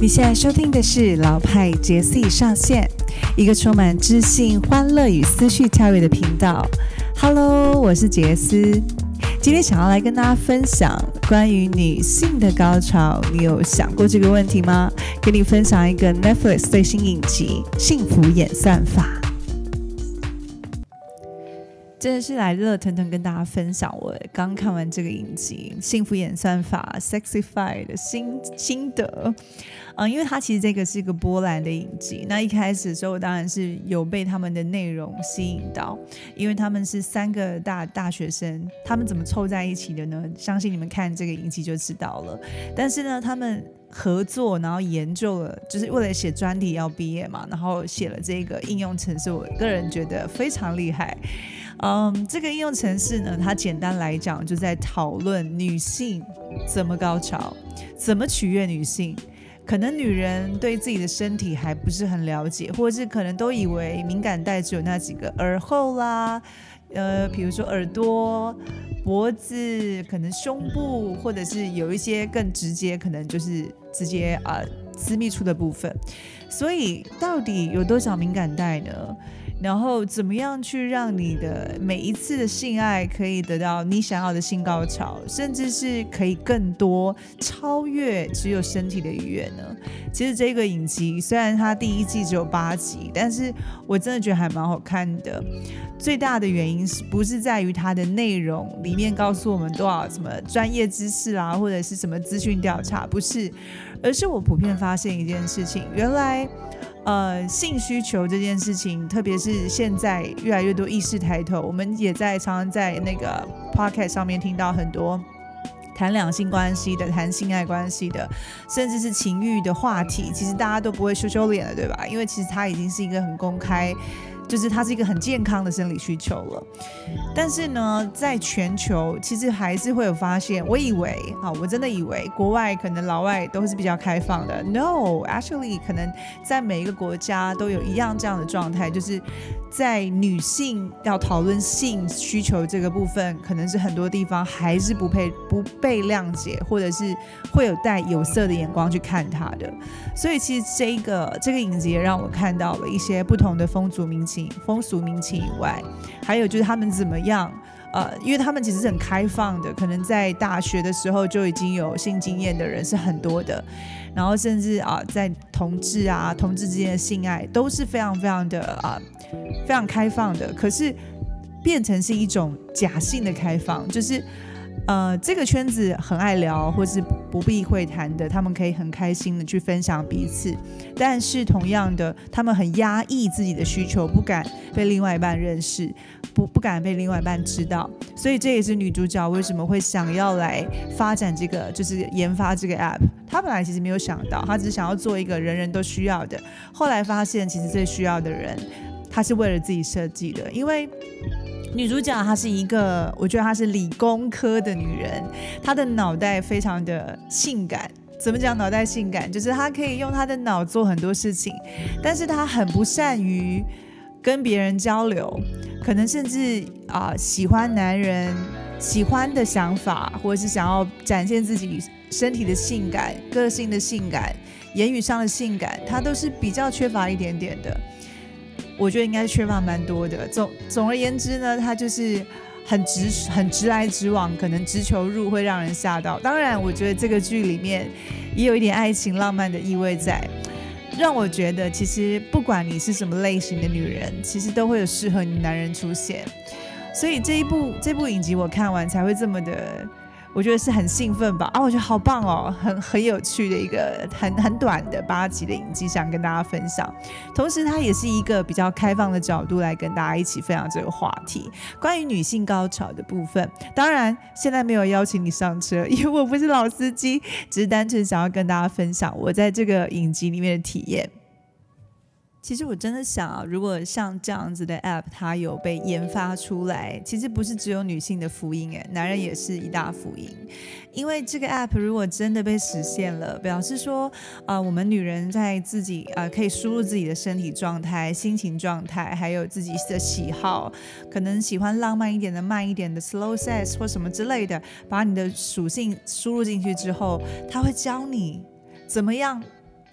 你现在收听的是老派杰西上线，一个充满知性、欢乐与思绪跳跃的频道。Hello，我是杰斯，今天想要来跟大家分享关于女性的高潮。你有想过这个问题吗？给你分享一个 Netflix 最新影集《幸福演算法》。真的是来热腾腾跟大家分享我刚看完这个影集《幸福演算法》（Sexify） 的心心得。嗯，因为它其实这个是一个波兰的影集。那一开始的时候，我当然是有被他们的内容吸引到，因为他们是三个大大学生，他们怎么凑在一起的呢？相信你们看这个影集就知道了。但是呢，他们合作，然后研究了，就是为了写专题要毕业嘛，然后写了这个应用程式。我个人觉得非常厉害。嗯，这个应用程式呢，它简单来讲就在讨论女性怎么高潮，怎么取悦女性。可能女人对自己的身体还不是很了解，或者是可能都以为敏感带只有那几个耳后啦，呃，比如说耳朵、脖子，可能胸部，或者是有一些更直接，可能就是直接啊私密处的部分。所以到底有多少敏感带呢？然后怎么样去让你的每一次的性爱可以得到你想要的性高潮，甚至是可以更多超越只有身体的愉悦呢？其实这个影集虽然它第一季只有八集，但是我真的觉得还蛮好看的。最大的原因是不是在于它的内容里面告诉我们多少什么专业知识啊，或者是什么资讯调查，不是，而是我普遍发现一件事情，原来。呃，性需求这件事情，特别是现在越来越多意识抬头，我们也在常常在那个 p o c k e t 上面听到很多谈两性关系的、谈性爱关系的，甚至是情欲的话题，其实大家都不会羞羞脸了，对吧？因为其实它已经是一个很公开。就是它是一个很健康的生理需求了，但是呢，在全球其实还是会有发现。我以为啊，我真的以为国外可能老外都是比较开放的。No，actually，可能在每一个国家都有一样这样的状态，就是在女性要讨论性需求这个部分，可能是很多地方还是不被不被谅解，或者是会有带有色的眼光去看它的。所以其实这个这个影子也让我看到了一些不同的风俗民情。风俗民情以外，还有就是他们怎么样？呃，因为他们其实是很开放的，可能在大学的时候就已经有性经验的人是很多的，然后甚至啊，在同志啊，同志之间的性爱都是非常非常的啊，非常开放的。可是变成是一种假性的开放，就是。呃，这个圈子很爱聊，或是不避讳谈的，他们可以很开心的去分享彼此。但是同样的，他们很压抑自己的需求，不敢被另外一半认识，不不敢被另外一半知道。所以这也是女主角为什么会想要来发展这个，就是研发这个 app。她本来其实没有想到，她只是想要做一个人人都需要的。后来发现，其实最需要的人，她是为了自己设计的，因为。女主角她是一个，我觉得她是理工科的女人，她的脑袋非常的性感。怎么讲脑袋性感？就是她可以用她的脑做很多事情，但是她很不善于跟别人交流，可能甚至啊喜欢男人喜欢的想法，或者是想要展现自己身体的性感、个性的性感、言语上的性感，她都是比较缺乏一点点的。我觉得应该缺乏蛮多的。总总而言之呢，他就是很直、很直来直往，可能直球入会让人吓到。当然，我觉得这个剧里面也有一点爱情浪漫的意味在，让我觉得其实不管你是什么类型的女人，其实都会有适合你男人出现。所以这一部这部影集我看完才会这么的。我觉得是很兴奋吧啊，我觉得好棒哦，很很有趣的一个很很短的八集的影集，想跟大家分享。同时，它也是一个比较开放的角度来跟大家一起分享这个话题，关于女性高潮的部分。当然，现在没有邀请你上车，因为我不是老司机，只是单纯想要跟大家分享我在这个影集里面的体验。其实我真的想啊，如果像这样子的 app，它有被研发出来，其实不是只有女性的福音诶，男人也是一大福音。因为这个 app 如果真的被实现了，表示说啊，我们女人在自己啊可以输入自己的身体状态、心情状态，还有自己的喜好，可能喜欢浪漫一点的、慢一点的 slow sex 或什么之类的，把你的属性输入进去之后，它会教你怎么样。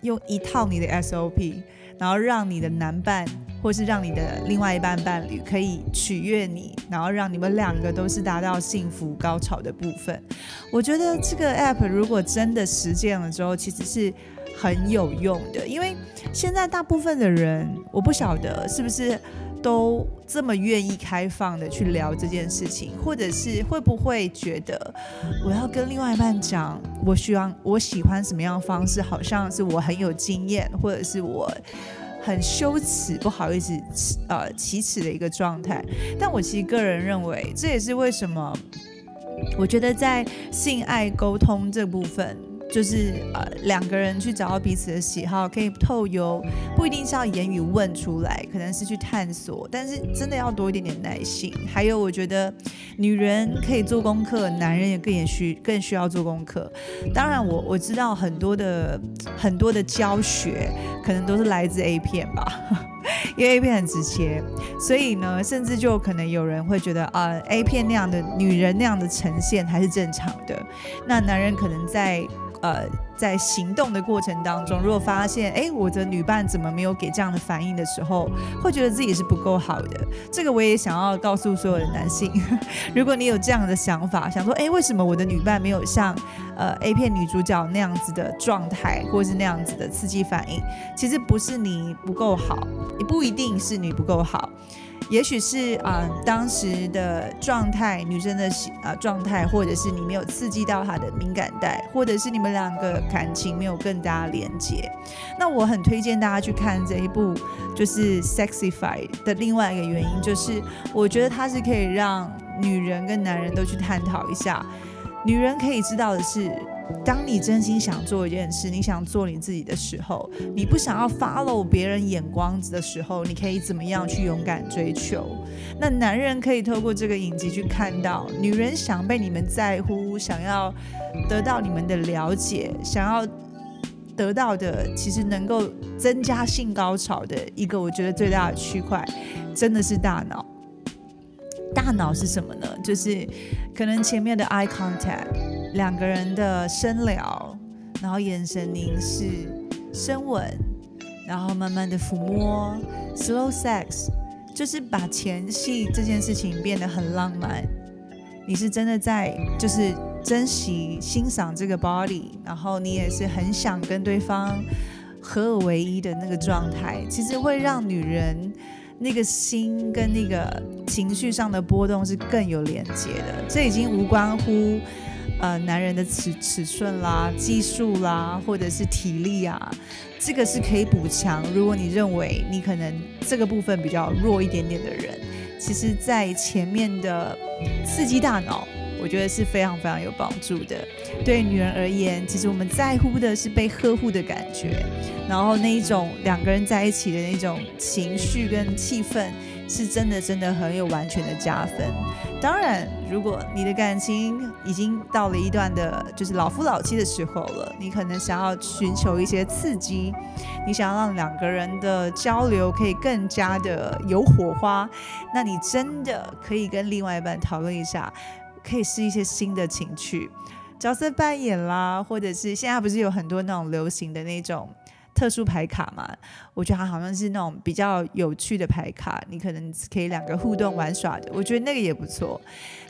用一套你的 SOP，然后让你的男伴或是让你的另外一半伴侣可以取悦你，然后让你们两个都是达到幸福高潮的部分。我觉得这个 app 如果真的实践了之后，其实是很有用的，因为现在大部分的人，我不晓得是不是。都这么愿意开放的去聊这件事情，或者是会不会觉得我要跟另外一半讲，我希望我喜欢什么样的方式，好像是我很有经验，或者是我很羞耻、不好意思呃启齿的一个状态。但我其实个人认为，这也是为什么我觉得在性爱沟通这部分。就是呃两个人去找到彼此的喜好，可以透由不一定是要言语问出来，可能是去探索，但是真的要多一点点耐心。还有，我觉得女人可以做功课，男人也更也需更需要做功课。当然，我我知道很多的很多的教学可能都是来自 A 片吧，因为 A 片很直接，所以呢，甚至就可能有人会觉得啊，A 片那样的女人那样的呈现还是正常的，那男人可能在。呃，在行动的过程当中，如果发现哎，我的女伴怎么没有给这样的反应的时候，会觉得自己是不够好的。这个我也想要告诉所有的男性，如果你有这样的想法，想说哎，为什么我的女伴没有像呃 A 片女主角那样子的状态，或是那样子的刺激反应？其实不是你不够好，也不一定是你不够好。也许是啊，当时的状态，女生的啊状态，或者是你没有刺激到她的敏感带，或者是你们两个感情没有更加连接。那我很推荐大家去看这一部，就是《Sexify》的另外一个原因，就是我觉得它是可以让女人跟男人都去探讨一下，女人可以知道的是。当你真心想做一件事，你想做你自己的时候，你不想要 follow 别人眼光的时候，你可以怎么样去勇敢追求？那男人可以透过这个影集去看到，女人想被你们在乎，想要得到你们的了解，想要得到的，其实能够增加性高潮的一个，我觉得最大的区块，真的是大脑。大脑是什么呢？就是可能前面的 eye contact。两个人的深聊，然后眼神凝视、深吻，然后慢慢的抚摸，slow sex，就是把前戏这件事情变得很浪漫。你是真的在就是珍惜、欣赏这个 body，然后你也是很想跟对方合而为一的那个状态，其实会让女人那个心跟那个情绪上的波动是更有连接的。这已经无关乎。呃，男人的尺尺寸啦、技术啦，或者是体力啊，这个是可以补强。如果你认为你可能这个部分比较弱一点点的人，其实，在前面的刺激大脑，我觉得是非常非常有帮助的。对女人而言，其实我们在乎的是被呵护的感觉，然后那一种两个人在一起的那种情绪跟气氛。是真的，真的很有完全的加分。当然，如果你的感情已经到了一段的，就是老夫老妻的时候了，你可能想要寻求一些刺激，你想要让两个人的交流可以更加的有火花，那你真的可以跟另外一半讨论一下，可以试一些新的情趣角色扮演啦，或者是现在不是有很多那种流行的那种。特殊牌卡嘛，我觉得它好像是那种比较有趣的牌卡，你可能可以两个互动玩耍的，我觉得那个也不错。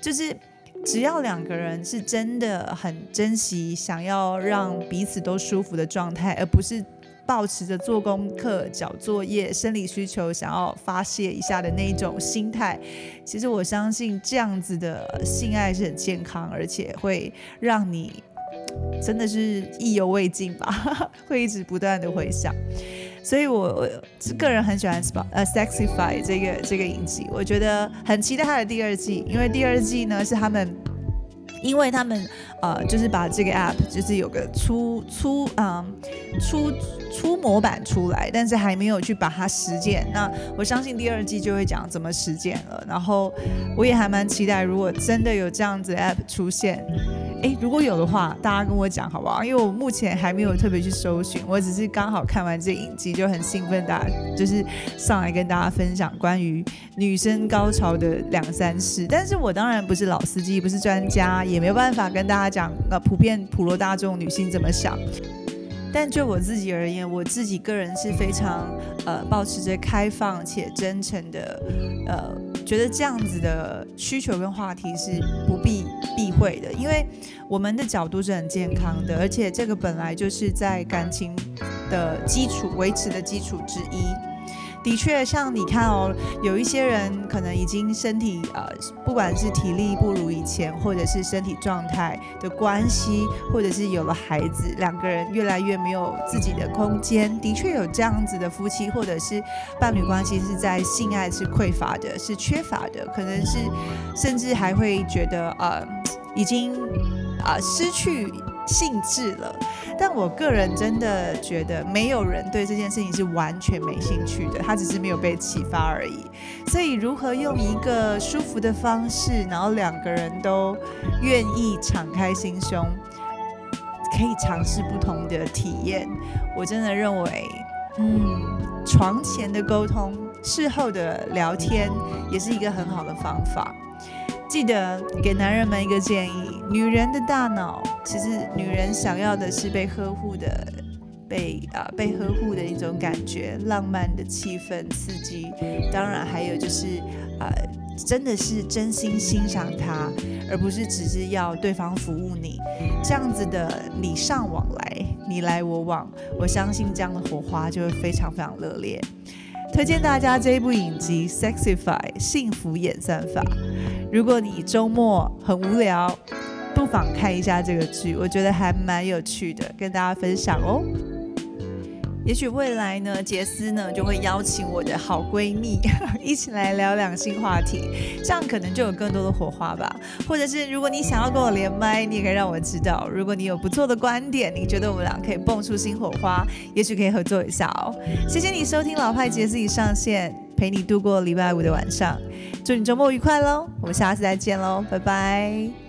就是只要两个人是真的很珍惜，想要让彼此都舒服的状态，而不是保持着做功课、交作业、生理需求想要发泄一下的那一种心态，其实我相信这样子的性爱是很健康，而且会让你。真的是意犹未尽吧，会一直不断的回想，所以我我个人很喜欢《Spot》呃《Sexify》这个这个影集，我觉得很期待它的第二季，因为第二季呢是他们，因为他们呃就是把这个 App 就是有个出出嗯出。出模板出来，但是还没有去把它实践。那我相信第二季就会讲怎么实践了。然后我也还蛮期待，如果真的有这样子 app 出现，诶，如果有的话，大家跟我讲好不好？因为我目前还没有特别去搜寻，我只是刚好看完这影集就很兴奋，大家就是上来跟大家分享关于女生高潮的两三事。但是我当然不是老司机，不是专家，也没有办法跟大家讲呃普遍普罗大众女性怎么想。但就我自己而言，我自己个人是非常呃保持着开放且真诚的，呃，觉得这样子的需求跟话题是不必避讳的，因为我们的角度是很健康的，而且这个本来就是在感情的基础维持的基础之一。的确，像你看哦，有一些人可能已经身体呃，不管是体力不如以前，或者是身体状态的关系，或者是有了孩子，两个人越来越没有自己的空间。的确有这样子的夫妻，或者是伴侣关系是在性爱是匮乏的，是缺乏的，可能是甚至还会觉得呃，已经啊失去兴致了。但我个人真的觉得，没有人对这件事情是完全没兴趣的，他只是没有被启发而已。所以，如何用一个舒服的方式，然后两个人都愿意敞开心胸，可以尝试不同的体验，我真的认为，嗯，床前的沟通，事后的聊天，也是一个很好的方法。记得给男人们一个建议：女人的大脑，其实女人想要的是被呵护的，被啊被呵护的一种感觉，浪漫的气氛刺激。当然还有就是啊，真的是真心欣赏他，而不是只是要对方服务你。这样子的礼尚往来，你来我往，我相信这样的火花就会非常非常热烈。推荐大家这一部影集《Sexify》幸福演算法。如果你周末很无聊，不妨看一下这个剧，我觉得还蛮有趣的，跟大家分享哦。也许未来呢，杰斯呢就会邀请我的好闺蜜 一起来聊两性话题，这样可能就有更多的火花吧。或者是如果你想要跟我连麦，你也可以让我知道。如果你有不错的观点，你觉得我们俩可以蹦出新火花，也许可以合作一下哦。谢谢你收听老派杰斯已上线，陪你度过礼拜五的晚上。祝你周末愉快喽！我们下次再见喽，拜拜。